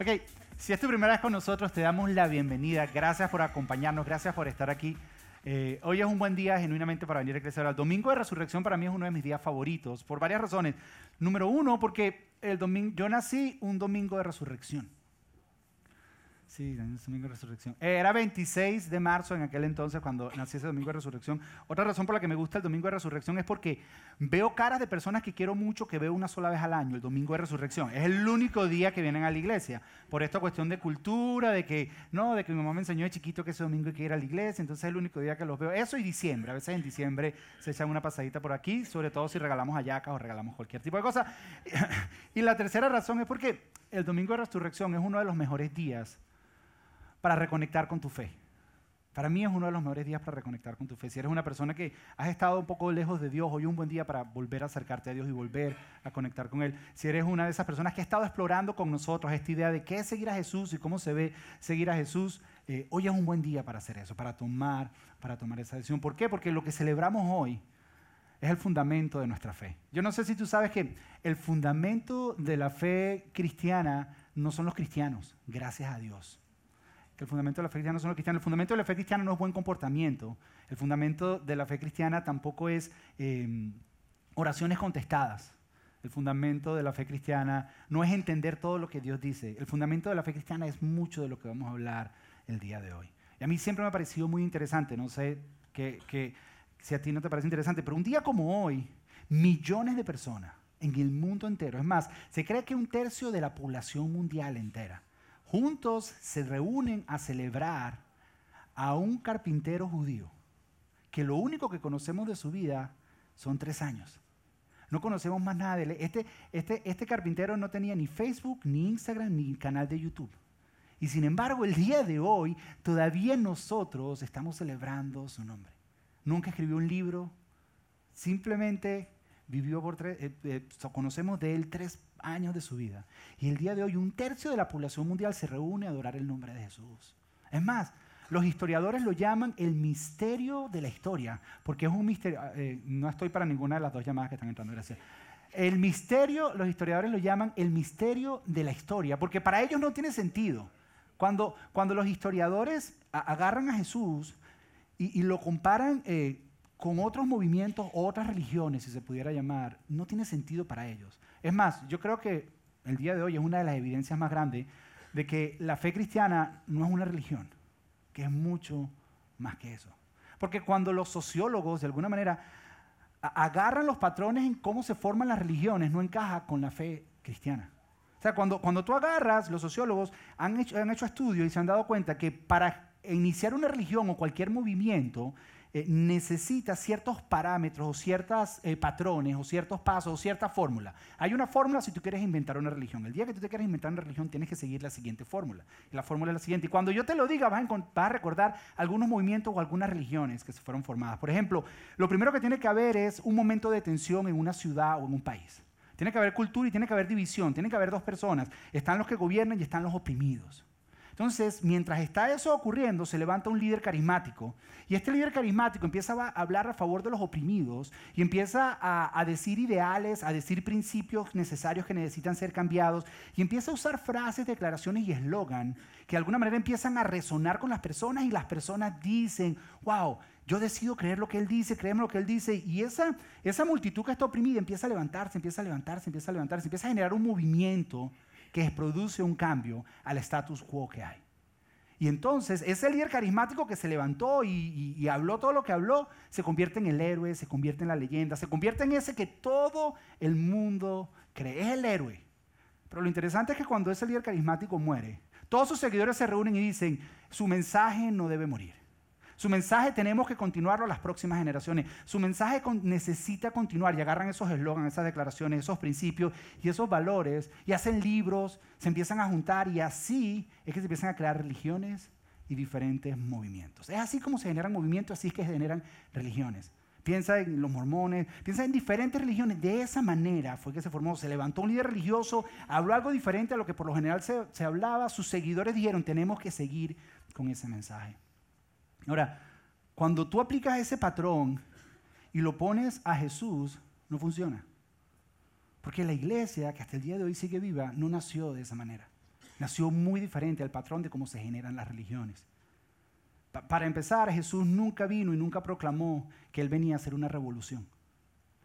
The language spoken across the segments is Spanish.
Ok, si es tu primera vez con nosotros, te damos la bienvenida. Gracias por acompañarnos, gracias por estar aquí. Eh, hoy es un buen día genuinamente para venir a crecer. El domingo de resurrección para mí es uno de mis días favoritos por varias razones. Número uno, porque el domingo, yo nací un domingo de resurrección. Sí, domingo de resurrección. Eh, era 26 de marzo en aquel entonces cuando nací ese domingo de resurrección. Otra razón por la que me gusta el domingo de resurrección es porque veo caras de personas que quiero mucho que veo una sola vez al año, el domingo de resurrección. Es el único día que vienen a la iglesia. Por esta cuestión de cultura, de que, no, de que mi mamá me enseñó de chiquito que ese domingo hay que ir a la iglesia, entonces es el único día que los veo. Eso y diciembre. A veces en diciembre se echan una pasadita por aquí, sobre todo si regalamos ayacas o regalamos cualquier tipo de cosa. y la tercera razón es porque el domingo de resurrección es uno de los mejores días para reconectar con tu fe. Para mí es uno de los mejores días para reconectar con tu fe. Si eres una persona que has estado un poco lejos de Dios, hoy es un buen día para volver a acercarte a Dios y volver a conectar con Él. Si eres una de esas personas que ha estado explorando con nosotros esta idea de qué es seguir a Jesús y cómo se ve seguir a Jesús, eh, hoy es un buen día para hacer eso, para tomar, para tomar esa decisión. ¿Por qué? Porque lo que celebramos hoy es el fundamento de nuestra fe. Yo no sé si tú sabes que el fundamento de la fe cristiana no son los cristianos, gracias a Dios que el fundamento de la fe cristiana no son los cristianos. El fundamento de la fe cristiana no es buen comportamiento. El fundamento de la fe cristiana tampoco es em, oraciones contestadas. El fundamento de la fe cristiana no es entender todo lo que Dios dice. El fundamento de la fe cristiana es mucho de lo que vamos a hablar el día de hoy. Y a mí siempre me ha parecido muy interesante, no sé que, que, si a ti no te parece interesante, pero un día como hoy, millones de personas en el mundo entero, es más, se cree que un tercio de la población mundial entera, juntos se reúnen a celebrar a un carpintero judío, que lo único que conocemos de su vida son tres años. No conocemos más nada de él. Este, este, este carpintero no tenía ni Facebook, ni Instagram, ni canal de YouTube. Y sin embargo, el día de hoy, todavía nosotros estamos celebrando su nombre. Nunca escribió un libro, simplemente vivió por tres, eh, eh, conocemos de él tres años de su vida. Y el día de hoy un tercio de la población mundial se reúne a adorar el nombre de Jesús. Es más, los historiadores lo llaman el misterio de la historia, porque es un misterio, ah, eh, no estoy para ninguna de las dos llamadas que están entrando, gracias. El misterio, los historiadores lo llaman el misterio de la historia, porque para ellos no tiene sentido. Cuando, cuando los historiadores agarran a Jesús y, lo comparan eh, con otros movimientos, otras religiones, si se pudiera llamar, no tiene sentido para ellos. Es más, yo creo que el día de hoy es una de las evidencias más grandes de que la fe cristiana no es una religión, que es mucho más que eso. Porque cuando los sociólogos, de alguna manera, agarran los patrones en cómo se forman las religiones, no encaja con la fe cristiana. O sea, cuando, cuando tú agarras, los sociólogos han hecho, han hecho estudios y se han dado cuenta que para iniciar una religión o cualquier movimiento, eh, necesita ciertos parámetros o ciertos eh, patrones o ciertos pasos o cierta fórmula. Hay una fórmula si tú quieres inventar una religión. El día que tú te quieres inventar una religión tienes que seguir la siguiente fórmula. La fórmula es la siguiente. Y cuando yo te lo diga vas a, recordar algunos movimientos o algunas religiones que se fueron formadas. Por ejemplo, lo primero que tiene que haber es un momento de tensión en una ciudad o en un país. Tiene que haber cultura y tiene que haber división. Tiene que haber dos personas. Están los que gobiernan y están los oprimidos. Entonces, mientras está eso ocurriendo, se levanta un líder carismático. Y este líder carismático empieza a hablar a favor de los oprimidos y empieza a, decir ideales, a decir principios necesarios que necesitan ser cambiados. Y empieza a usar frases, declaraciones y eslogan que de alguna manera empiezan a resonar con las personas y las personas dicen, wow, yo decido creer lo que él dice, creerme lo que él dice. Y esa multitud que está oprimida empieza a levantarse, empieza a levantarse, empieza a levantarse, empieza a generar un movimiento que produce un cambio al status quo que hay. Y entonces ese líder carismático que se levantó y, habló todo lo que habló, se convierte en el héroe, se convierte en la leyenda, se convierte en ese que todo el mundo cree. Es el héroe. Pero lo interesante es que cuando ese líder carismático muere, todos sus seguidores se reúnen y dicen, su mensaje no debe morir. Su mensaje tenemos que continuarlo a las próximas generaciones. Su mensaje necesita continuar y agarran esos eslogans, esas declaraciones, esos principios y esos valores y hacen libros, se empiezan a juntar y así es que se empiezan a crear religiones y diferentes movimientos. Es así como se generan movimientos, así es que se generan religiones. Piensa en los mormones, piensa en diferentes religiones. De esa manera fue que se formó. Se levantó un líder religioso, habló algo diferente a lo que por lo general se, se hablaba. Sus seguidores dijeron, tenemos que seguir con ese mensaje. Ahora, cuando tú aplicas ese patrón y lo pones a Jesús, no funciona. Porque la iglesia, que hasta el día de hoy sigue viva, no nació de esa manera. nació muy diferente al patrón de cómo se generan las religiones. para empezar, Jesús nunca vino y nunca proclamó que Él venía a hacer una revolución.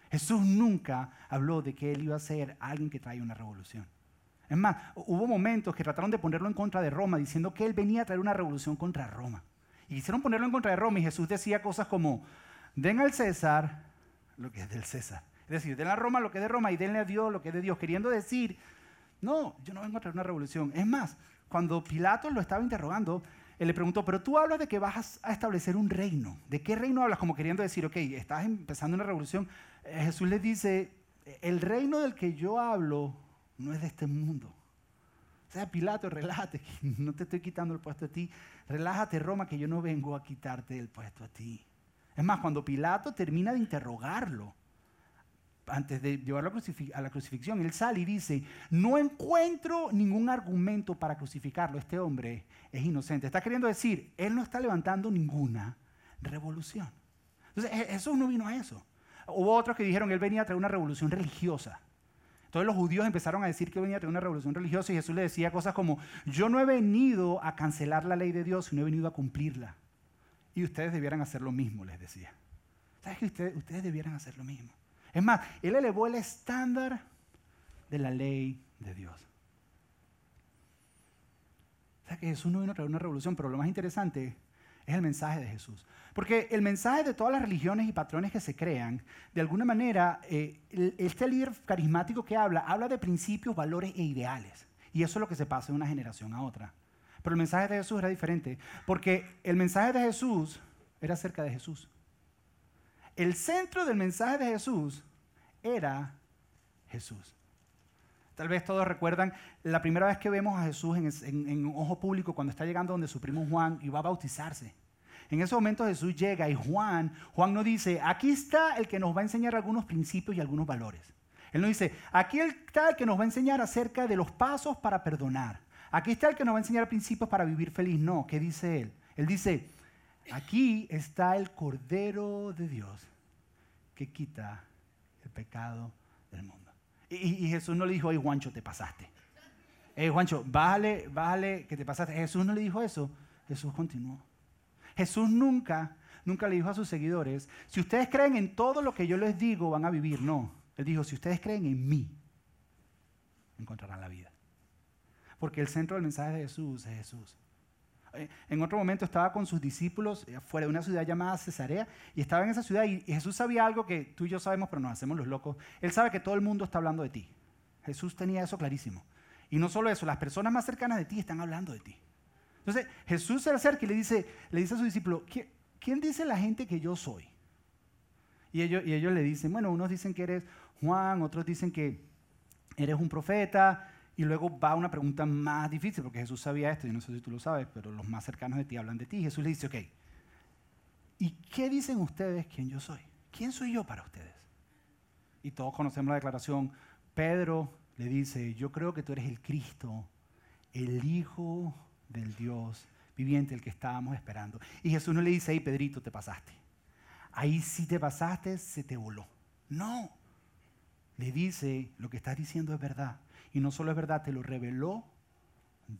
Jesús nunca habló de que Él iba a ser alguien que trae una revolución. Es más, hubo momentos que trataron de ponerlo en contra de Roma, diciendo que Él venía a traer una revolución contra Roma. Y quisieron ponerlo en contra de Roma y Jesús decía cosas como, den al César lo que es del César. Es decir, den a Roma lo que es de Roma y denle a Dios lo que es de Dios, queriendo decir no, yo no vengo a traer una revolución. Es más, cuando Pilato lo estaba interrogando, él le preguntó, pero tú hablas de que vas a establecer un reino. ¿De qué reino hablas? Como queriendo decir, ok, estás empezando una revolución. Eh, Jesús le dice, el reino del que yo hablo no es de este mundo. O sea, Pilato, relájate, no te estoy quitando el puesto a ti. Relájate, Roma, que yo no vengo a quitarte el puesto a ti. Es más, cuando Pilato termina de interrogarlo, antes de llevarlo a la crucifixión, él sale y dice, no encuentro ningún argumento para crucificarlo, este hombre es inocente. Está queriendo decir, él no está levantando ninguna revolución. Entonces, e-, Jesús no vino a eso. Hubo otros que dijeron, él venía a traer una revolución religiosa. Entonces los judíos empezaron a decir que venía a traer una revolución religiosa y Jesús le decía cosas como, yo no he venido a cancelar la ley de Dios, sino he venido a cumplirla. Y ustedes debieran hacer lo mismo, les decía. ¿Sabes que ustedes, ustedes debieran hacer lo mismo? Es más, él elevó el estándar de la ley de Dios. O sea que Jesús no vino a traer una revolución, pero lo más interesante es el mensaje de Jesús. Porque el mensaje de todas las religiones y patrones que se crean, de alguna manera, eh, este líder carismático que habla, habla de principios, valores e ideales. Y eso es lo que se pasa de una generación a otra. Pero el mensaje de Jesús era diferente, porque el mensaje de Jesús era acerca de Jesús. El centro del mensaje de Jesús era Jesús. Tal vez todos recuerdan la primera vez que vemos a Jesús en, ojo público cuando está llegando donde su primo Juan y va a bautizarse. En ese momento Jesús llega y Juan, Juan no dice, aquí está el que nos va a enseñar algunos principios y algunos valores. Él no dice, aquí está el que nos va a enseñar acerca de los pasos para perdonar. Aquí está el que nos va a enseñar principios para vivir feliz. No, ¿qué dice él? Él dice, aquí está el Cordero de Dios que quita el pecado del mundo. Y, Jesús no le dijo, ay Juancho, te pasaste. Hey Juancho, bájale, bájale, que te pasaste. Jesús no le dijo eso. Jesús continuó. Jesús nunca, nunca le dijo a sus seguidores, si ustedes creen en todo lo que yo les digo, van a vivir. No. Él dijo, si ustedes creen en mí, encontrarán la vida. Porque el centro del mensaje de Jesús es Jesús. Eh, en otro momento estaba con sus discípulos eh, fuera de una ciudad llamada Cesarea y estaba en esa ciudad y Jesús sabía algo que tú y yo sabemos, pero nos hacemos los locos. Él sabe que todo el mundo está hablando de ti. Jesús tenía eso clarísimo. Y no solo eso, las personas más cercanas de ti están hablando de ti. Entonces Jesús se acerca y le dice, le dice a su discípulo, ¿quién dice la gente que yo soy? Y ellos, y ellos le dicen, bueno, unos dicen que eres Juan, otros dicen que eres un profeta, y luego va una pregunta más difícil, porque Jesús sabía esto, yo no sé si tú lo sabes, pero los más cercanos de ti hablan de ti. Jesús le dice, ok, ¿y qué dicen ustedes quién yo soy? ¿Quién soy yo para ustedes? Y todos conocemos la declaración. Pedro le dice, yo creo que tú eres el Cristo, el Hijo del Dios viviente, el que estábamos esperando. Y Jesús no le dice, hey Pedrito, te pasaste. Ahí sí te pasaste, se te voló. No. Le dice, lo que estás diciendo es verdad. Y no solo es verdad, te lo reveló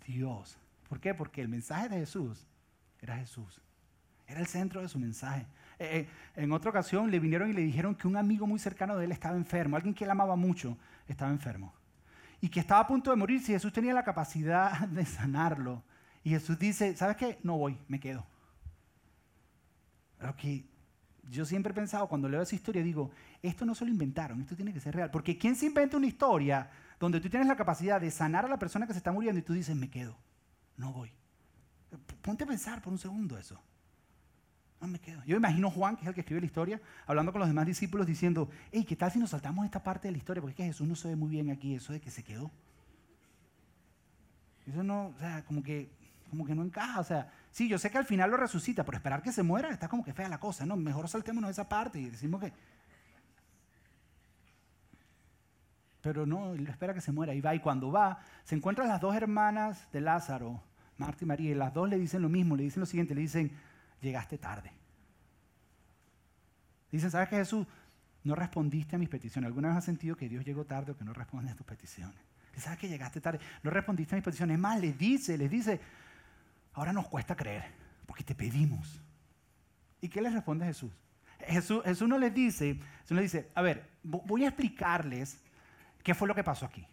Dios. ¿Por qué? Porque el mensaje de Jesús era Jesús. Era el centro de su mensaje. Eh, eh, en otra ocasión le vinieron y le dijeron que un amigo muy cercano de él estaba enfermo, alguien que él amaba mucho estaba enfermo. Y que estaba a punto de morir si Jesús tenía la capacidad de sanarlo. Y Jesús dice, ¿sabes qué? No voy, me quedo. Lo que yo siempre he pensado, cuando leo esa historia, digo, esto no se lo inventaron, esto tiene que ser real. Porque ¿quién se inventa una historia donde tú tienes la capacidad de sanar a la persona que se está muriendo y tú dices, me quedo, no voy. Ponte a pensar por un segundo eso. No me quedo. Yo imagino Juan, que es el que escribe la historia, hablando con los demás discípulos diciendo, hey, ¿qué tal si nos saltamos esta parte de la historia? Porque es que Jesús no se ve muy bien aquí, eso de que se quedó. Eso no, o sea, como que, como que no encaja. O sea, sí, yo sé que al final lo resucita, pero esperar que se muera está como que fea la cosa, ¿no? Mejor saltémonos esa parte y decimos que pero no, él espera que se muera y va. Y cuando va, se encuentran las dos hermanas de Lázaro, Marta y María, y las dos le dicen lo mismo, le dicen lo siguiente, le dicen, llegaste tarde. Dicen, ¿sabes qué Jesús? No respondiste a mis peticiones. ¿Alguna vez has sentido que Dios llegó tarde o que no responde a tus peticiones? sabes que llegaste tarde, no respondiste a mis peticiones. Es más, les dice, les dice, ahora nos cuesta creer, porque te pedimos. ¿Y qué les responde Jesús? Jesús, Jesús no les dice, Jesús les dice, a ver, voy a explicarles qué fue lo que pasó aquí.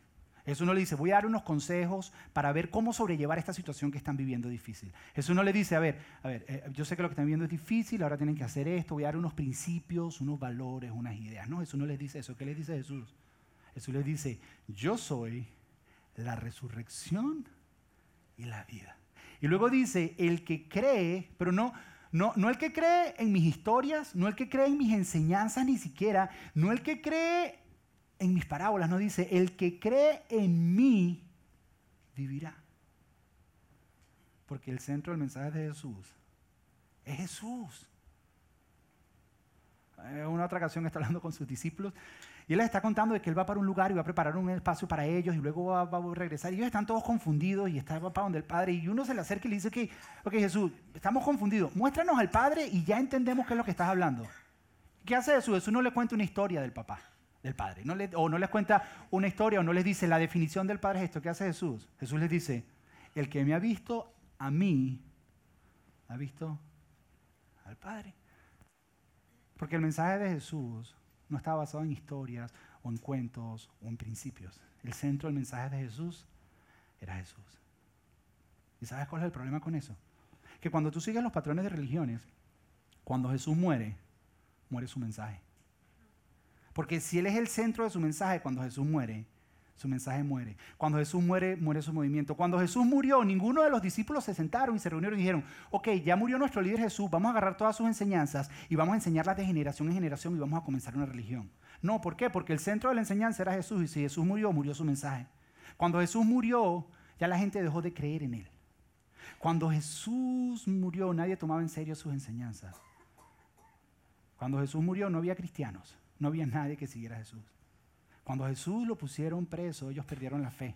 Jesús no le dice, voy a dar unos consejos para ver cómo sobrellevar esta situación que están viviendo difícil. Jesús no le dice, a ver, a ver, eh, yo sé que lo que están viviendo es difícil, ahora tienen que hacer esto, voy a dar unos principios, unos valores, unas ideas. No, Jesús no les dice eso. ¿Qué les dice Jesús? Jesús les dice, yo soy la resurrección y la vida. Y luego dice, el que cree, pero no, no, no el que cree en mis historias, no el que cree en mis enseñanzas ni siquiera, no el que cree en mis parábolas, no dice, el que cree en mí vivirá. Porque el centro del mensaje de Jesús es Jesús. En una otra ocasión está hablando con sus discípulos y él les está contando de que él va para un lugar y va a preparar un espacio para ellos y luego va, a regresar. Y ellos están todos confundidos y está para donde el Padre. Y uno se le acerca y le dice que, ok Jesús, estamos confundidos. Muéstranos al Padre y ya entendemos qué es lo que estás hablando. ¿Qué hace Jesús? Jesús no le cuenta una historia del papá del Padre. No o no les cuenta una historia o no les dice la definición del Padre es esto. ¿Qué hace Jesús? Jesús les dice, el que me ha visto a mí, ha visto al Padre. Porque el mensaje de Jesús no está basado en historias o en cuentos o en principios. El centro del mensaje de Jesús era Jesús. ¿Y sabes cuál es el problema con eso? Que cuando tú sigues los patrones de religiones, cuando Jesús muere, muere su mensaje. Porque si Él es el centro de su mensaje, cuando Jesús muere, su mensaje muere. Cuando Jesús muere, muere su movimiento. Cuando Jesús murió, ninguno de los discípulos se sentaron y se reunieron y dijeron, ok, ya murió nuestro líder Jesús, vamos a agarrar todas sus enseñanzas y vamos a enseñarlas de generación en generación y vamos a comenzar una religión. No, ¿por qué? Porque el centro de la enseñanza era Jesús y si Jesús murió, murió su mensaje. Cuando Jesús murió, ya la gente dejó de creer en Él. Cuando Jesús murió, nadie tomaba en serio sus enseñanzas. Cuando Jesús murió, no había cristianos. No había nadie que siguiera a Jesús. Cuando Jesús lo pusieron preso, ellos perdieron la fe.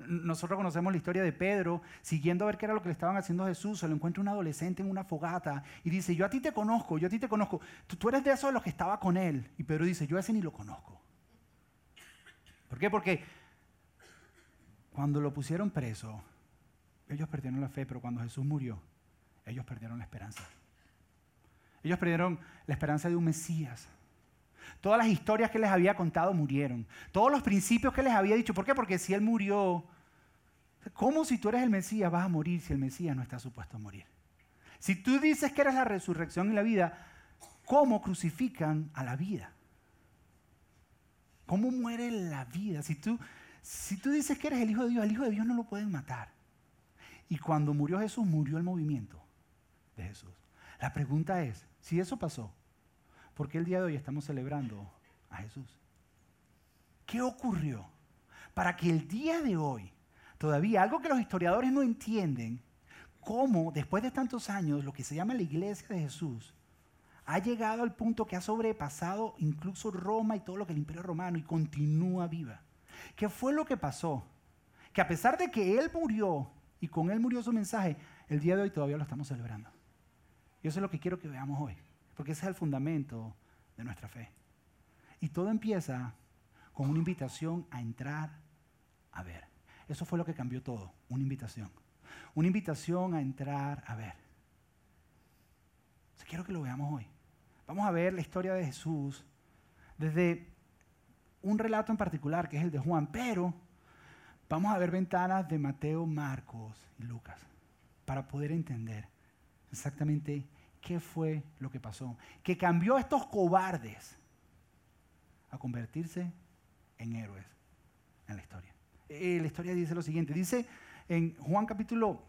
Nosotros conocemos la historia de Pedro, siguiendo a ver qué era lo que le estaban haciendo a Jesús, se lo encuentra un adolescente en una fogata y dice, yo a ti te conozco, yo a ti te conozco, tú, eres de esos de los que estaba con él. Y Pedro dice, yo a ese ni lo conozco. ¿Por qué? Porque cuando lo pusieron preso, ellos perdieron la fe, pero cuando Jesús murió, ellos perdieron la esperanza. Ellos perdieron la esperanza de un Mesías. Todas las historias que les había contado murieron. Todos los principios que les había dicho. ¿Por qué? Porque si Él murió, ¿cómo si tú eres el Mesías vas a morir si el Mesías no está supuesto a morir? Si tú dices que eres la resurrección y la vida, ¿cómo crucifican a la vida? ¿Cómo muere la vida? Si tú, si tú dices que eres el Hijo de Dios, el Hijo de Dios no lo pueden matar. Y cuando murió Jesús, murió el movimiento de Jesús. La pregunta es, si eso pasó, ¿Por qué el día de hoy estamos celebrando a Jesús? ¿Qué ocurrió para que el día de hoy, todavía algo que los historiadores no entienden, cómo después de tantos años lo que se llama la iglesia de Jesús ha llegado al punto que ha sobrepasado incluso Roma y todo lo que el imperio romano y continúa viva? ¿Qué fue lo que pasó? Que a pesar de que Él murió y con Él murió su mensaje, el día de hoy todavía lo estamos celebrando. Y eso es lo que quiero que veamos hoy porque ese es el fundamento de nuestra fe. Y todo empieza con una invitación a entrar a ver. Eso fue lo que cambió todo, una invitación. Una invitación a entrar a ver. quiero que lo veamos hoy. Vamos a ver la historia de Jesús desde un relato en particular, que es el de Juan, pero vamos a ver ventanas de Mateo, Marcos y Lucas para poder entender exactamente qué fue lo que pasó. Que cambió a estos cobardes a convertirse en héroes en la historia. Eh, la historia dice lo siguiente, dice en Juan capítulo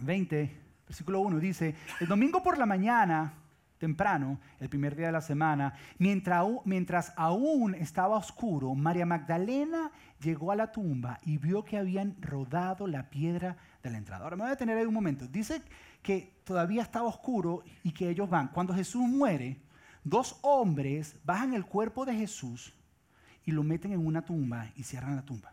20, versículo 1, dice, el domingo por la mañana, temprano, el primer día de la semana, mientras, mientras aún estaba oscuro, María Magdalena llegó a la tumba y vio que habían rodado la piedra de la entrada. Ahora me voy a detener ahí un momento. Dice que todavía estaba oscuro y que ellos van. Cuando Jesús muere, dos hombres bajan el cuerpo de Jesús y lo meten en una tumba y cierran la tumba.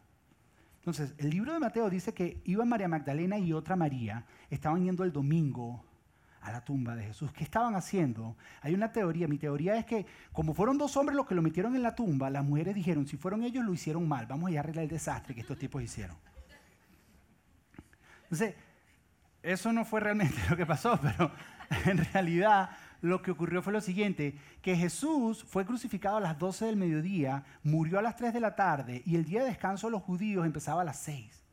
Entonces, el libro de Mateo dice que iba María Magdalena y otra María, estaban yendo el domingo a la tumba de Jesús. ¿Qué estaban haciendo? Hay una teoría, mi teoría es que como fueron dos hombres los que lo metieron en la tumba, las mujeres dijeron, si fueron ellos lo hicieron mal, vamos a arreglar el desastre que estos tipos hicieron. Entonces, eso no fue realmente lo que pasó, pero en realidad lo que ocurrió fue lo siguiente, que Jesús fue crucificado a las 12 del mediodía, murió a las 3 de la tarde y el día de descanso de los judíos empezaba a las 6.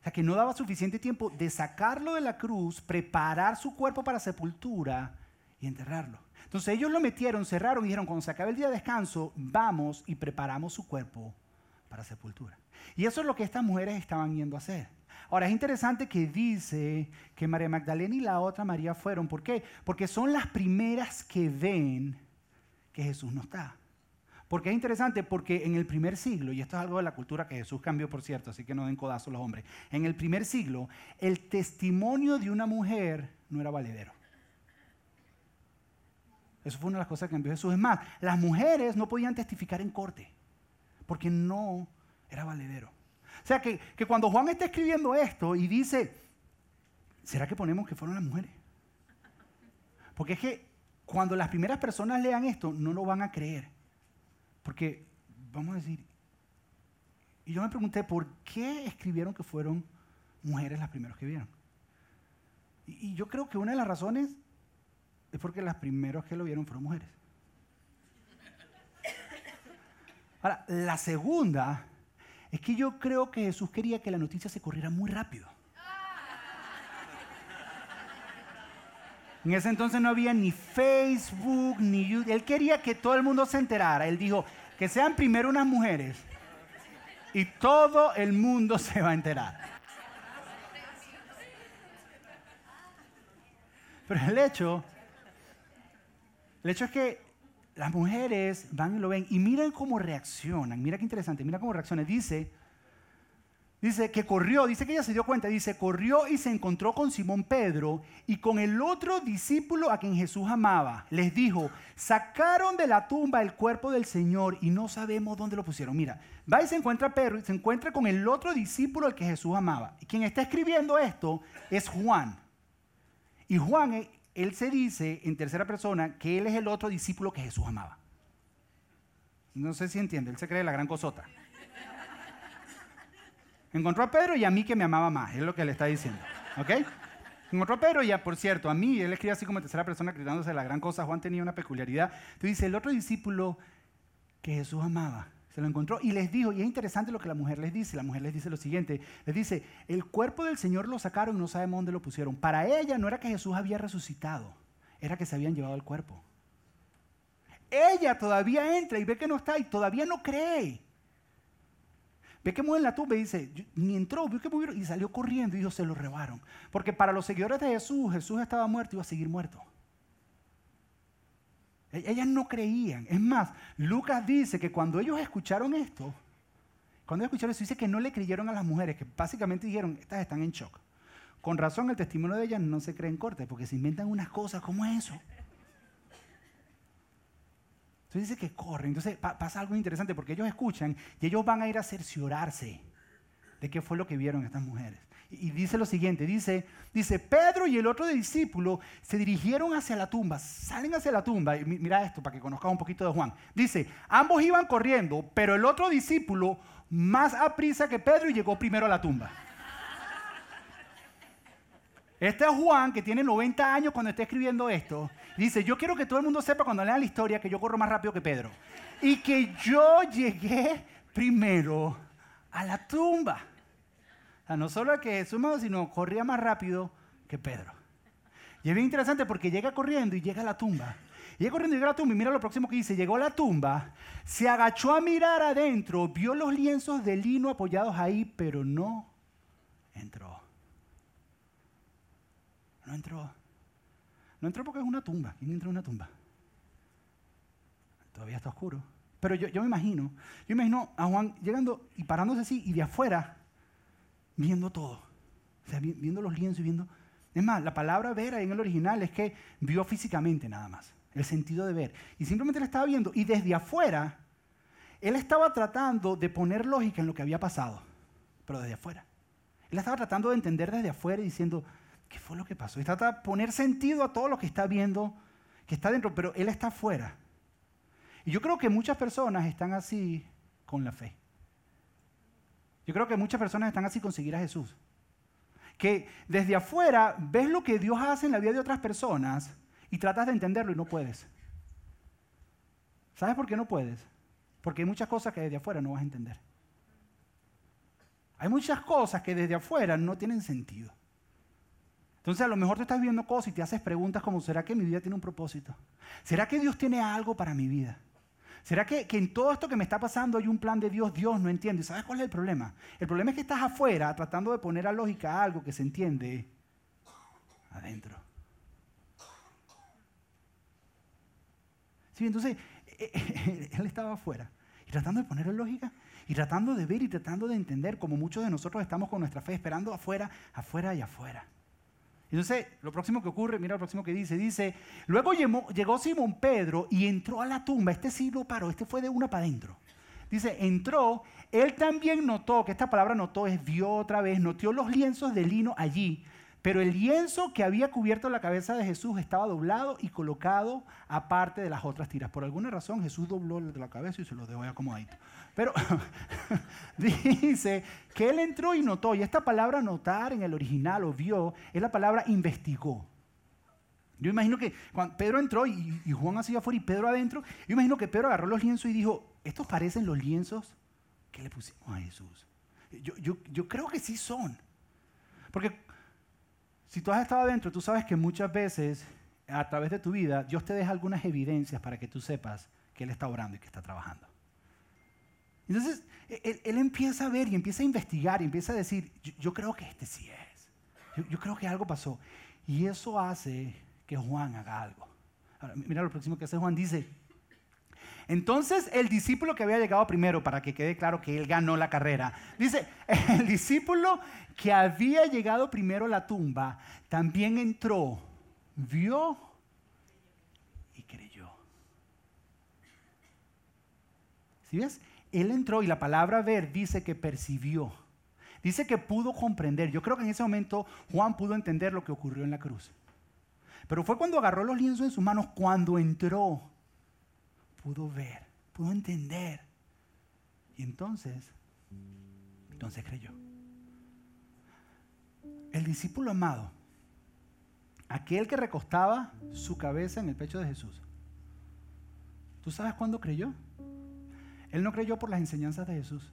O sea, que no daba suficiente tiempo de sacarlo de la cruz, preparar su cuerpo para sepultura y enterrarlo. Entonces ellos lo metieron, cerraron y dijeron, cuando se acabe el día de descanso, vamos y preparamos su cuerpo para sepultura. Y eso es lo que estas mujeres estaban yendo a hacer. Ahora es interesante que dice que María Magdalena y la otra María fueron. ¿Por qué? Porque son las primeras que ven que Jesús no está. Porque es interesante porque en el primer siglo, y esto es algo de la cultura que Jesús cambió, por cierto, así que no den codazo los hombres, en el primer siglo el testimonio de una mujer no era valedero. Eso fue una de las cosas que cambió Jesús. Es más, las mujeres no podían testificar en corte porque no era valedero. O sea que, que cuando Juan está escribiendo esto y dice, ¿será que ponemos que fueron las mujeres? Porque es que cuando las primeras personas lean esto, no lo van a creer. Porque, vamos a decir, y yo me pregunté, ¿por qué escribieron que fueron mujeres las primeras que vieron? Y, yo creo que una de las razones es porque las primeras que lo vieron fueron mujeres. Ahora, la segunda es que yo creo que Jesús quería que la noticia se corriera muy rápido. En ese entonces no había ni Facebook, ni YouTube. Él quería que todo el mundo se enterara. Él dijo, que sean primero unas mujeres y todo el mundo se va a enterar. Pero el hecho, el hecho es que las mujeres van y lo ven y miren cómo reaccionan. Mira qué interesante, mira cómo reaccionan. Dice, Dice que corrió, dice que ella se dio cuenta, dice, corrió y se encontró con Simón Pedro y con el otro discípulo a quien Jesús amaba. Les dijo, sacaron de la tumba el cuerpo del Señor y no sabemos dónde lo pusieron. Mira, va y se encuentra Pedro y se encuentra con el otro discípulo al que Jesús amaba. Y quien está escribiendo esto es Juan. Y Juan, eh, él se dice en tercera persona que él es el otro discípulo que Jesús amaba. No sé si entiende, él se cree la gran cosota. Encontró a Pedro y a mí que me amaba más, es lo que le está diciendo. ¿Ok? Encontró a Pedro y ya, por cierto, a mí, él escribe así como tercera persona gritándose la gran cosa. Juan tenía una peculiaridad. Entonces dice, el otro discípulo que Jesús amaba, lo encontró y les dijo, y es interesante lo que la mujer les dice, la mujer les dice lo siguiente, les dice, el cuerpo del Señor lo sacaron y no sabemos dónde lo pusieron. Para ella no era que Jesús había resucitado, era que se habían llevado el cuerpo. Ella todavía entra y ve que no está y todavía no cree. Ve que mueven la tumba y dice, ni entró, vio que movieron y salió corriendo y dijo, se lo rebaron. Porque para los seguidores de Jesús, Jesús estaba muerto y iba a seguir muerto. E-, ellas no creían. Es más, Lucas dice que cuando ellos escucharon esto, cuando ellos escucharon eso, dice que no le creyeron a las mujeres, que básicamente dijeron, estas están en shock. Con razón, el testimonio de ellas no se cree en corte, porque se inventan unas cosas, ¿cómo es eso? Entonces dice que corren. Entonces pasa algo interesante porque ellos escuchan y ellos van a ir a cerciorarse de qué fue lo que vieron estas mujeres. Y, dice lo siguiente, dice, dice, Pedro y el otro discípulo se dirigieron hacia la tumba, salen hacia la tumba. Y mira esto para que conozcas un poquito de Juan. Dice, ambos iban corriendo, pero el otro discípulo más a prisa que Pedro y llegó primero a la tumba. Este es Juan, que tiene 90 años cuando está escribiendo esto. Dice, yo quiero que todo el mundo sepa cuando lea la historia que yo corro más rápido que Pedro. Y que yo llegué primero a la tumba. No solo que Jesús, sino corría más rápido que Pedro. Y es bien interesante porque llega corriendo y llega a la tumba. Llega corriendo y llega a la tumba y mira lo próximo que dice. Llegó a la tumba, se agachó a mirar adentro, vio los lienzos de lino apoyados ahí, pero no entró. No entró. No entró porque es una tumba. ¿Quién entra en una tumba? Todavía está oscuro. Pero yo, yo me imagino, yo me imagino a Juan llegando y parándose así y de afuera viendo todo. O sea, viendo los lienzos y viendo... Es más, la palabra ver ahí en el original es que vio físicamente nada más, el sentido de ver. Y simplemente le estaba viendo y desde afuera, él estaba tratando de poner lógica en lo que había pasado, pero desde afuera. Él estaba tratando de entender desde afuera y diciendo, ¿qué fue lo que pasó? Y trata de poner sentido a todo lo que está viendo, que está dentro, pero él está afuera. Y yo creo que muchas personas están así con la fe. Yo creo que muchas personas están así con seguir a Jesús. Que desde afuera ves lo que Dios hace en la vida de otras personas y tratas de entenderlo y no puedes. ¿Sabes por qué no puedes? Porque hay muchas cosas que desde afuera no vas a entender. Hay muchas cosas que desde afuera no tienen sentido. Entonces a lo mejor tú estás viendo cosas y te haces preguntas como, ¿será que mi vida tiene un propósito? ¿Será que Dios tiene algo para mi vida? ¿Será que, en todo esto que me está pasando hay un plan de Dios? Dios no entiende. ¿Y sabes cuál es el problema? El problema es que estás afuera tratando de poner a lógica algo que se entiende adentro. Sí, entonces él estaba afuera y tratando de poner en lógica y tratando de ver y tratando de entender como muchos de nosotros estamos con nuestra fe esperando afuera, afuera y afuera. Entonces, lo próximo que ocurre, mira lo próximo que dice, dice, luego llegó, Simón Pedro y entró a la tumba, este sí lo paró, este fue de una para adentro. Dice, entró, él también notó, que esta palabra notó es vio otra vez, notó los lienzos de lino allí, pero el lienzo que había cubierto la cabeza de Jesús estaba doblado y colocado aparte de las otras tiras. Por alguna razón Jesús dobló la cabeza y se lo dejó acomodadito. Pero dice que él entró y notó, y esta palabra notar en el original o vio es la palabra investigó. Yo imagino que cuando Pedro entró y, Juan así afuera y Pedro adentro, yo imagino que Pedro agarró los lienzos y dijo, estos parecen los lienzos que le pusimos a Jesús. Yo, yo, yo creo que sí son. Porque si tú has estado adentro, tú sabes que muchas veces a través de tu vida Dios te deja algunas evidencias para que tú sepas que Él está orando y que está trabajando. Entonces, él, empieza a ver y empieza a investigar y empieza a decir, yo, creo que este sí es. Yo, creo que algo pasó. Y eso hace que Juan haga algo. mira lo próximo que hace Juan, dice, entonces el discípulo que había llegado primero, para que quede claro que él ganó la carrera, dice, el discípulo que había llegado primero a la tumba también entró, vio y creyó. ¿Sí ves? Él entró y la palabra ver dice que percibió. Dice que pudo comprender. Yo creo que en ese momento Juan pudo entender lo que ocurrió en la cruz. Pero fue cuando agarró los lienzos en sus manos, cuando entró pudo ver, pudo entender. Y entonces, entonces creyó. El discípulo amado, aquel que recostaba su cabeza en el pecho de Jesús, ¿tú sabes cuándo creyó? Él no creyó por las enseñanzas de Jesús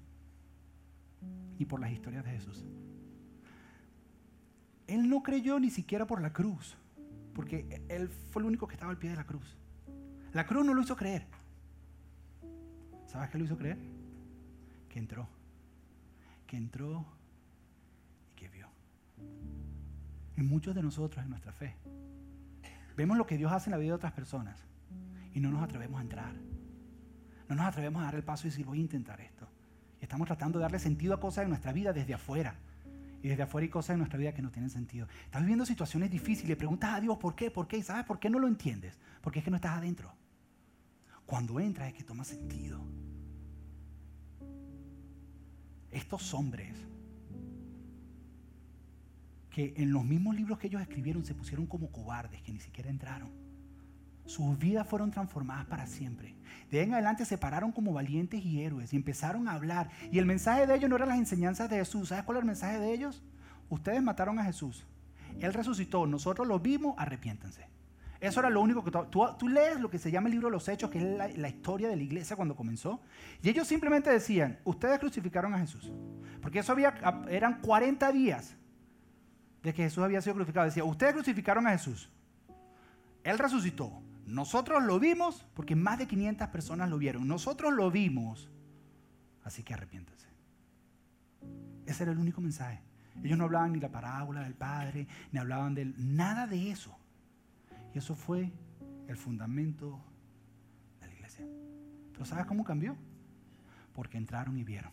y por las historias de Jesús. Él no creyó ni siquiera por la cruz, porque él fue el único que estaba al pie de la cruz. La cruz no lo hizo creer. ¿Sabes qué lo hizo creer? Que entró. Que entró y que vio. En muchos de nosotros, en nuestra fe, vemos lo que Dios hace en la vida de otras personas y no nos atrevemos a entrar. No nos atrevemos a dar el paso y decir, voy a intentar esto. Y estamos tratando de darle sentido a cosas de nuestra vida desde afuera. Y desde afuera hay cosas en nuestra vida que no tienen sentido. Estás viviendo situaciones difíciles, preguntas a Dios por qué, por qué, y sabes por qué no lo entiendes. Porque es que no estás adentro. Cuando entras es que toma sentido. Estos hombres que en los mismos libros que ellos escribieron se pusieron como cobardes, que ni siquiera entraron. Sus vidas fueron transformadas para siempre. De ahí en adelante se pararon como valientes y héroes y empezaron a hablar. Y el mensaje de ellos no eran las enseñanzas de Jesús. ¿Sabes cuál era el mensaje de ellos? Ustedes mataron a Jesús. Él resucitó. Nosotros lo vimos. Arrepiéntanse. Eso era lo único que tú, tú, lees lo que se llama el libro de los Hechos, que es la, historia de la iglesia cuando comenzó. Y ellos simplemente decían, ustedes crucificaron a Jesús. Porque eso había, eran 40 días de que Jesús había sido crucificado. Decía, ustedes crucificaron a Jesús. Él resucitó. Nosotros lo vimos porque más de 500 personas lo vieron. Nosotros lo vimos. Así que arrepiéntanse. Ese era el único mensaje. Ellos no hablaban ni la parábola del Padre, ni hablaban de nada de eso. Y eso fue el fundamento de la iglesia. Pero ¿sabes cómo cambió? Porque entraron y vieron.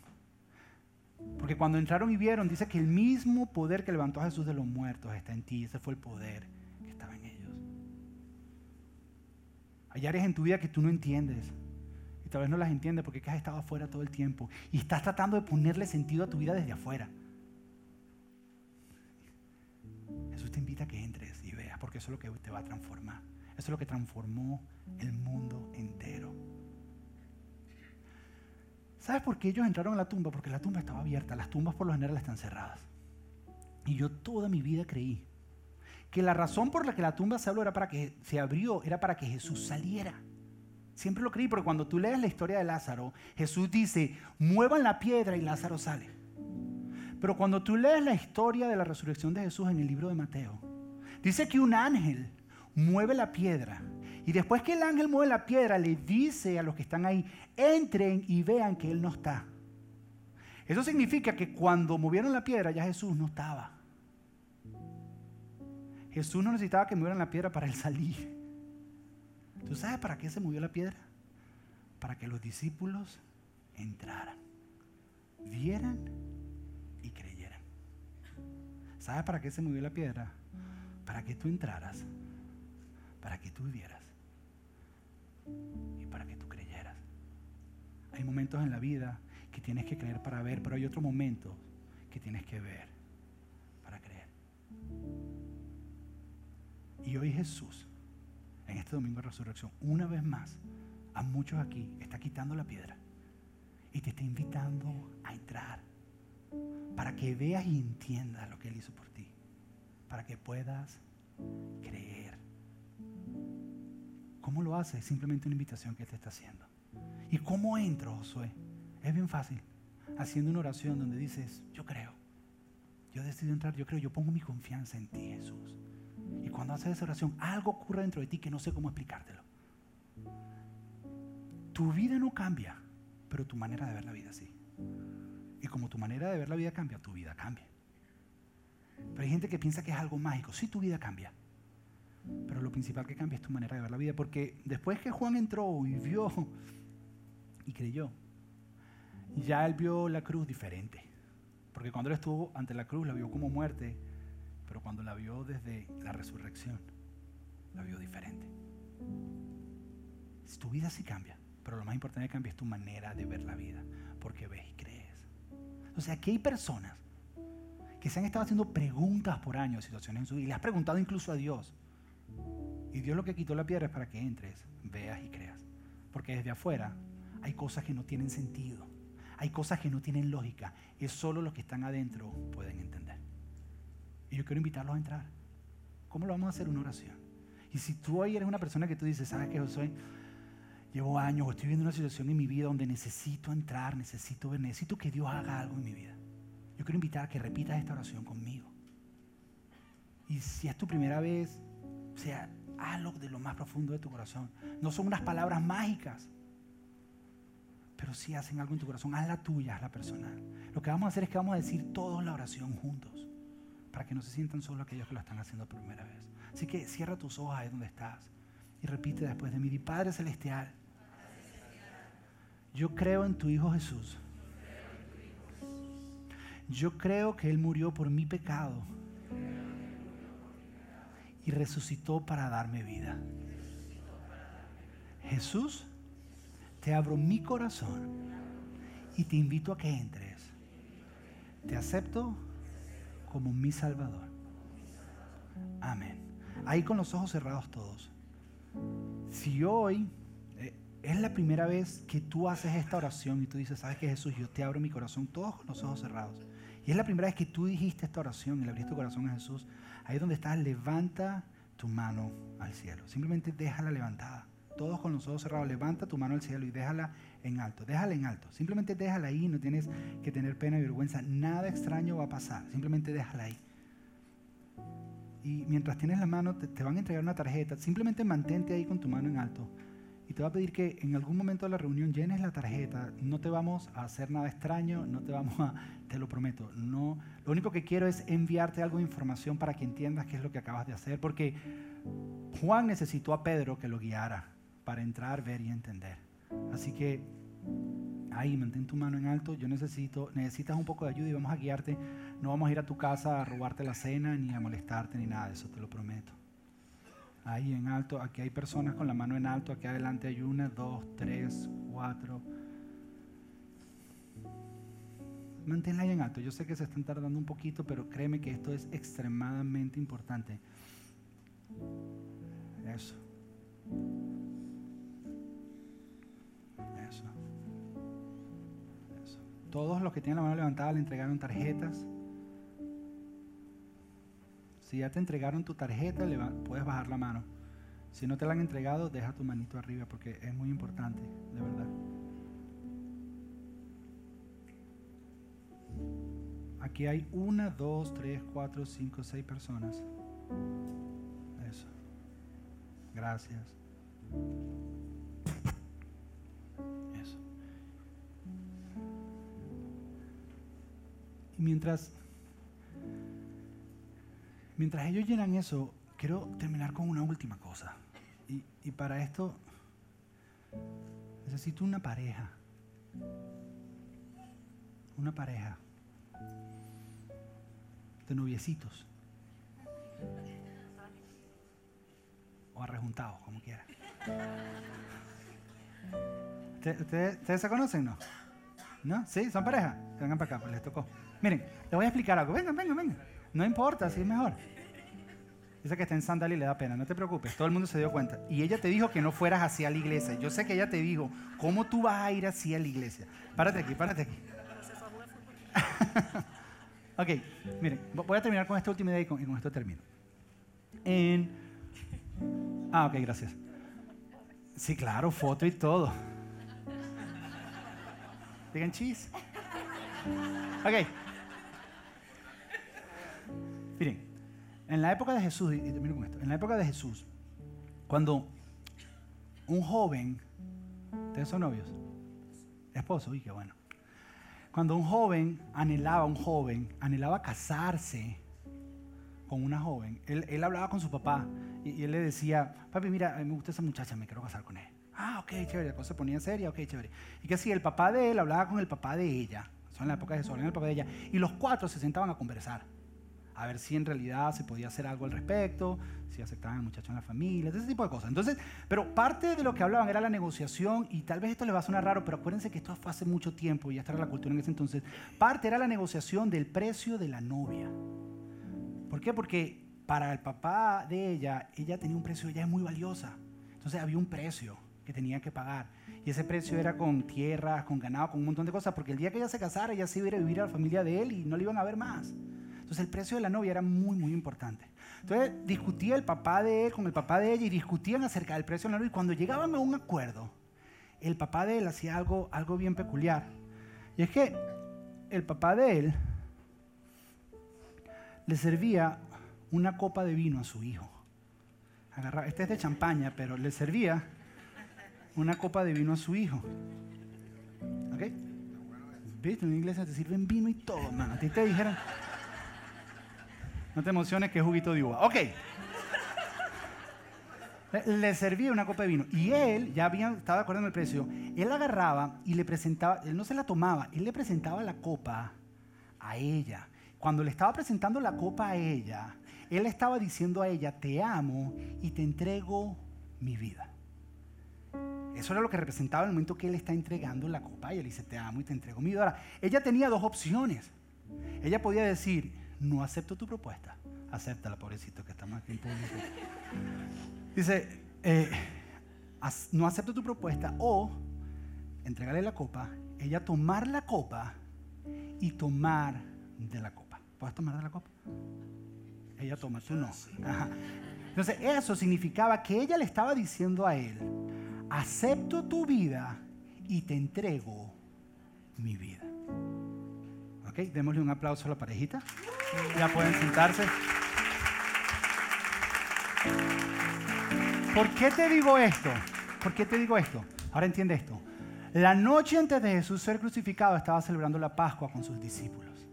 Porque cuando entraron y vieron, dice que el mismo poder que levantó a Jesús de los muertos está en ti. Ese fue el poder que estaba en ellos. Hay áreas en tu vida que tú no entiendes. Y tal vez no las entiendes porque has estado afuera todo el tiempo. Y estás tratando de ponerle sentido a tu vida desde afuera. Jesús te invita a que entres porque eso es lo que te va a transformar. Eso es lo que transformó el mundo entero. ¿Sabes por qué ellos entraron a la tumba? Porque la tumba estaba abierta. Las tumbas por lo general están cerradas. Y yo toda mi vida creí que la razón por la que la tumba se abrió era para que se abrió era para que Jesús saliera. Siempre lo creí porque cuando tú lees la historia de Lázaro, Jesús dice, muevan la piedra y Lázaro sale. Pero cuando tú lees la historia de la resurrección de Jesús en el libro de Mateo, dice que un ángel mueve la piedra y después que el ángel mueve la piedra le dice a los que están ahí, entren y vean que él no está. Eso significa que cuando movieron la piedra ya Jesús no estaba. Jesús no necesitaba que movieran la piedra para él salir. ¿Tú sabes para qué se movió la piedra? Para que los discípulos entraran, vieran y creyeran. ¿Sabes para qué se movió la piedra? Para que tú entraras, para que tú vivieras y para que tú creyeras. Hay momentos en la vida que tienes que creer para ver, pero hay otros momentos que tienes que ver para creer. Y hoy Jesús, en este domingo de resurrección, una vez más, a muchos aquí está quitando la piedra y te está invitando a entrar para que veas y entiendas lo que Él hizo por ti, para que puedas creer. ¿Cómo lo hace? Es simplemente una invitación que te está haciendo. ¿Y cómo entro, Josué? Es bien fácil. Haciendo una oración donde dices, yo creo. Yo decido entrar, yo creo, yo pongo mi confianza en ti, Jesús. Y cuando haces esa oración, algo ocurre dentro de ti que no sé cómo explicártelo. Tu vida no cambia, pero tu manera de ver la vida sí. Y como tu manera de ver la vida cambia, tu vida cambia. Pero hay gente que piensa que es algo mágico. Sí, tu vida cambia. Pero lo principal que cambia es tu manera de ver la vida. Porque después que Juan entró y vio y creyó, ya él vio la cruz diferente. Porque cuando él estuvo ante la cruz, la vio como muerte pero cuando la vio desde la resurrección, la vio diferente. Tu vida sí cambia, pero lo más importante que cambia es tu manera de ver la vida, porque ves y crees. O sea, aquí hay personas que se han estado haciendo preguntas por años de situaciones en su vida y le has preguntado incluso a Dios. Y Dios lo que quitó la piedra es para que entres, veas y creas. Porque desde afuera hay cosas que no tienen sentido, hay cosas que no tienen lógica. Es solo los que están adentro pueden entender. Y yo quiero invitarlos a entrar. ¿Cómo lo vamos a hacer? Una oración. Y si tú hoy eres una persona que tú dices, ¿sabes qué, soy? Llevo años estoy viendo una situación en mi vida donde necesito entrar, necesito ver, necesito que Dios haga algo en mi vida. Yo quiero invitar a que repitas esta oración conmigo. Y si es tu primera vez, sea, hazlo de lo más profundo de tu corazón. No son unas palabras mágicas, pero sí hacen algo en tu corazón. Haz la tuya, haz la personal. Lo que vamos a hacer es que vamos a decir todos la oración juntos para que no se sientan solo aquellos que lo están haciendo por primera vez. Así que cierra tus ojos ahí donde estás y repite después de mí, Padre Celestial, yo creo en tu Hijo Jesús. Yo creo que Él murió por mi pecado y resucitó para darme vida. Jesús, te abro mi corazón y te invito a que entres. Te acepto como mi Salvador. Amén. Ahí con los ojos cerrados todos. Si hoy eh, es la primera vez que tú haces esta oración y tú dices, sabes que Jesús, yo te abro mi corazón, todos con los ojos cerrados. Y es la primera vez que tú dijiste esta oración y le abriste tu corazón a Jesús. Ahí donde estás, levanta tu mano al cielo. Simplemente déjala levantada. Todos con los ojos cerrados, levanta tu mano al cielo y déjala en alto. Déjala en alto. Simplemente déjala ahí, no tienes que tener pena y vergüenza. Nada extraño va a pasar. Simplemente déjala ahí. Y mientras tienes la mano, te, van a entregar una tarjeta. Simplemente mantente ahí con tu mano en alto. Y te va a pedir que en algún momento de la reunión llenes la tarjeta. No te vamos a hacer nada extraño, no te vamos a, te lo prometo. No, lo único que quiero es enviarte algo de información para que entiendas qué es lo que acabas de hacer, porque Juan necesitó a Pedro que lo guiara para entrar, ver y entender. Así que ahí mantén tu mano en alto. Yo necesito, necesitas un poco de ayuda y vamos a guiarte. No vamos a ir a tu casa a robarte la cena ni a molestarte ni nada de eso, te lo prometo. Ahí en alto, aquí hay personas con la mano en alto, aquí adelante hay una, dos, tres, cuatro, manténla ahí en alto. Yo sé que se están tardando un poquito, pero créeme que esto es extremadamente importante. Eso. Eso. Eso. Todos los que tienen la mano levantada le entregaron tarjetas. Si ya te entregaron tu tarjeta, le puedes bajar la mano. Si no te la han entregado, deja tu manito arriba porque es muy importante, de verdad. Aquí hay una, dos, tres, cuatro, cinco, seis personas. Eso. Gracias. Eso. Y mientras, mientras ellos llenan eso, quiero terminar con una última cosa. Y, para esto necesito una pareja. Una pareja de noviecitos. O arrejuntados, como quiera. ¿Ustedes, se conocen, no? ¿No? ¿Sí? ¿Son pareja? Vengan para acá, pues les tocó. Miren, les voy a explicar algo. Vengan, vengan, vengan. No importa, así es mejor. Dice que está en sandal y le da pena, no te preocupes, todo el mundo se dio cuenta. Y ella te dijo que no fueras hacia la iglesia. Yo sé que ella te dijo, ¿cómo tú vas a ir hacia la iglesia? Párate aquí, párate aquí. Ok, miren, voy a terminar con esta última idea y con, esto termino. En... Ah, ok, gracias. Sí, claro, foto y todo. Digan cheese. Ok. Miren, en la época de Jesús, y termino con esto, en la época de Jesús, cuando un joven, ¿ustedes son novios? Esposo, uy, qué bueno. Cuando un joven anhelaba, un joven anhelaba casarse con una joven, él, hablaba con su papá y, él le decía, papi, mira, me gusta esa muchacha, me quiero casar con él. Ah, ok, chévere, la cosa se ponía seria, ok, chévere. Y que así, el papá de él hablaba con el papá de ella, son en la época de Jesús, el papá de ella, y los cuatro se sentaban a conversar a ver si en realidad se podía hacer algo al respecto, si aceptaban al muchacho en la familia, ese tipo de cosas. Entonces, pero parte de lo que hablaban era la negociación, y tal vez esto les va a sonar raro, pero acuérdense que esto fue hace mucho tiempo y ya estaba la cultura en ese entonces. Parte era la negociación del precio de la novia. ¿Por qué? Porque para el papá de ella, ella tenía un precio, ella es muy valiosa. Entonces había un precio que tenía que pagar. Y ese precio era con tierras, con ganado, con un montón de cosas, porque el día que ella se casara, ella se iba a vivir a la familia de él y no le iban a ver más. Entonces el precio de la novia era muy, muy importante. Entonces discutía el papá de él con el papá de ella y discutían acerca del precio de la novia. Y cuando llegaban a un acuerdo, el papá de él hacía algo, algo bien peculiar. Y es que el papá de él le servía una copa de vino a su hijo. Agarraba, este es de champaña, pero le servía una copa de vino a su hijo. ¿Ok? ¿Viste? En una iglesia te sirven vino y todo, hermano. A ti te dijeron, no te emociones que es juguito de uva. Ok. Le servía una copa de vino. Y él, ya había, estaba de acuerdo en el precio, él agarraba y le presentaba, él no se la tomaba, él le presentaba la copa a ella. Cuando le estaba presentando la copa a ella, él estaba diciendo a ella, te amo y te entrego mi vida. Eso era lo que representaba el momento que él está entregando la copa y él dice, te amo y te entrego mi vida. Ahora, ella tenía dos opciones. Ella podía decir, no acepto tu propuesta. Acéptala, pobrecito, que estamos aquí en público. Dice, eh, no acepto tu propuesta o entregarle la copa, ella tomar la copa y tomar de la copa. ¿Puedes tomar de la copa? Ella toma, tú no. Entonces eso significaba que ella le estaba diciendo a él, acepto tu vida y te entrego mi vida. ¿Ok? Démosle un aplauso a la parejita. Ya pueden sentarse. ¿Por qué te digo esto? ¿Por qué te digo esto? Ahora entiende esto. La noche antes de Jesús ser crucificado estaba celebrando la Pascua con sus discípulos.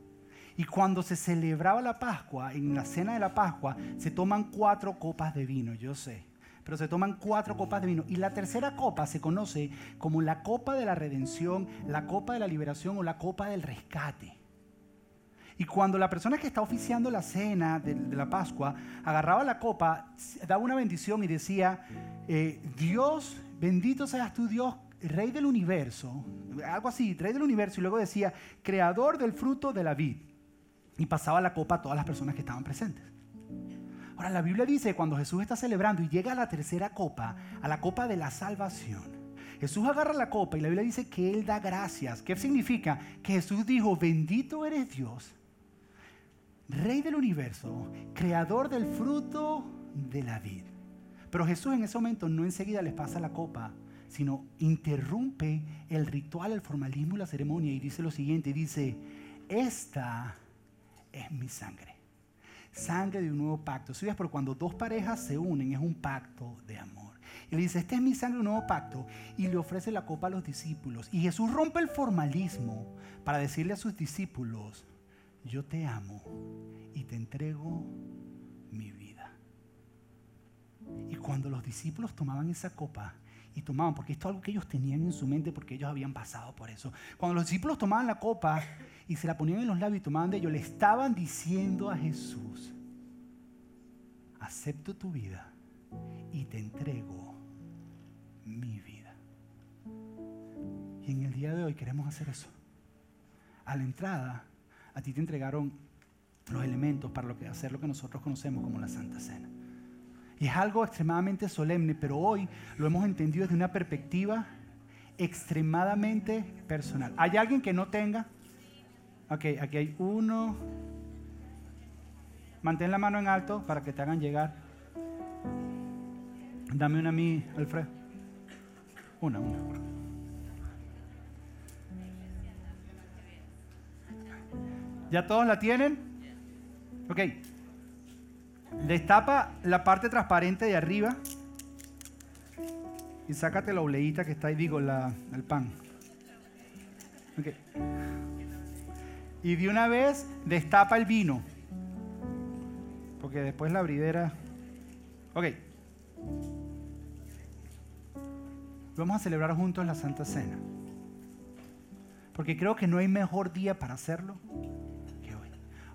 Y cuando se celebraba la Pascua, en la cena de la Pascua, se toman cuatro copas de vino, yo sé. Pero se toman cuatro copas de vino. Y la tercera copa se conoce como la copa de la redención, la copa de la liberación o la copa del rescate. Y cuando la persona que está oficiando la cena de, la Pascua agarraba la copa, daba una bendición y decía, eh, Dios, bendito seas tú Dios, rey del universo, algo así, rey del universo, y luego decía, creador del fruto de la vid. Y pasaba la copa a todas las personas que estaban presentes. Ahora, la Biblia dice, cuando Jesús está celebrando y llega a la tercera copa, a la copa de la salvación, Jesús agarra la copa y la Biblia dice que Él da gracias. ¿Qué significa? Que Jesús dijo, bendito eres Dios, Rey del universo, creador del fruto de la vid. Pero Jesús en ese momento no enseguida les pasa la copa, sino interrumpe el ritual, el formalismo y la ceremonia y dice lo siguiente, dice, esta es mi sangre, sangre de un nuevo pacto. Ves, por cuando dos parejas se unen es un pacto de amor. Y le dice, esta es mi sangre un nuevo pacto y le ofrece la copa a los discípulos. Y Jesús rompe el formalismo para decirle a sus discípulos, yo te amo y te entrego mi vida. Y cuando los discípulos tomaban esa copa y tomaban, porque esto es algo que ellos tenían en su mente porque ellos habían pasado por eso. Cuando los discípulos tomaban la copa y se la ponían en los labios y tomaban de ellos, le estaban diciendo a Jesús, acepto tu vida y te entrego mi vida. Y en el día de hoy queremos hacer eso. A la entrada, a ti te entregaron los elementos para lo que, hacer lo que nosotros conocemos como la Santa Cena. Y es algo extremadamente solemne, pero hoy lo hemos entendido desde una perspectiva extremadamente personal. ¿Hay alguien que no tenga? Ok, aquí hay uno. Mantén la mano en alto para que te hagan llegar. Dame una a mí, Alfredo. Una, una. ¿Ya todos la tienen? Ok. Destapa la parte transparente de arriba y sácate la obleíta que está ahí, digo, el pan. Ok. Y de una vez destapa el vino. Porque después la abridera. Ok. Vamos a celebrar juntos la Santa Cena. Porque creo que no hay mejor día para hacerlo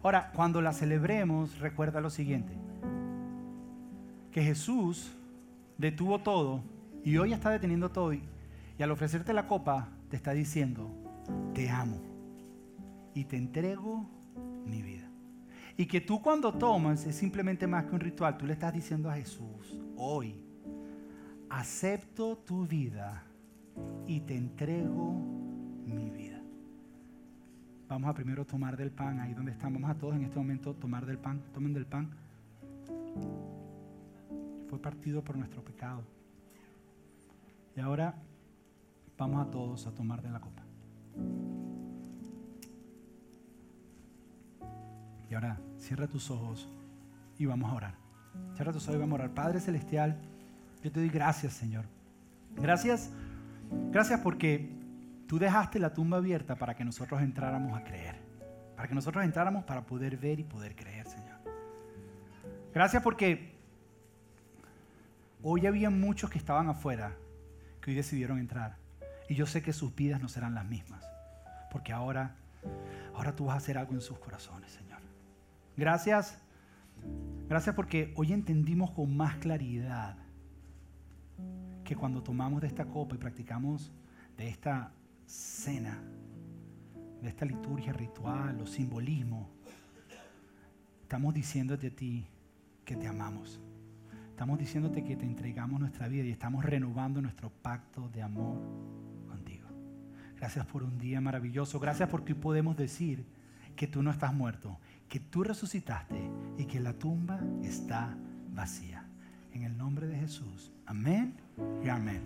Ahora, cuando la celebremos, recuerda lo siguiente, que Jesús detuvo todo y hoy está deteniendo todo y, al ofrecerte la copa te está diciendo, te amo y te entrego mi vida. Y que tú cuando tomas es simplemente más que un ritual, tú le estás diciendo a Jesús, hoy acepto tu vida y te entrego mi vida. Vamos a primero tomar del pan, ahí donde estamos. Vamos a todos en este momento tomar del pan. Tomen del pan. Fue partido por nuestro pecado. Y ahora vamos a todos a tomar de la copa. Y ahora cierra tus ojos y vamos a orar. Cierra tus ojos y vamos a orar. Padre Celestial, yo te doy gracias, Señor. Gracias, gracias porque Tú dejaste la tumba abierta para que nosotros entráramos a creer. Para que nosotros entráramos para poder ver y poder creer, Señor. Gracias porque hoy había muchos que estaban afuera que hoy decidieron entrar. Y yo sé que sus vidas no serán las mismas. Porque ahora, ahora tú vas a hacer algo en sus corazones, Señor. Gracias. Gracias porque hoy entendimos con más claridad que cuando tomamos de esta copa y practicamos de esta cena, de esta liturgia ritual o simbolismo, estamos diciéndote a ti que te amamos. Estamos diciéndote que te entregamos nuestra vida y estamos renovando nuestro pacto de amor contigo. Gracias por un día maravilloso. Gracias porque podemos decir que tú no estás muerto, que tú resucitaste y que la tumba está vacía. En el nombre de Jesús. Amén y amén.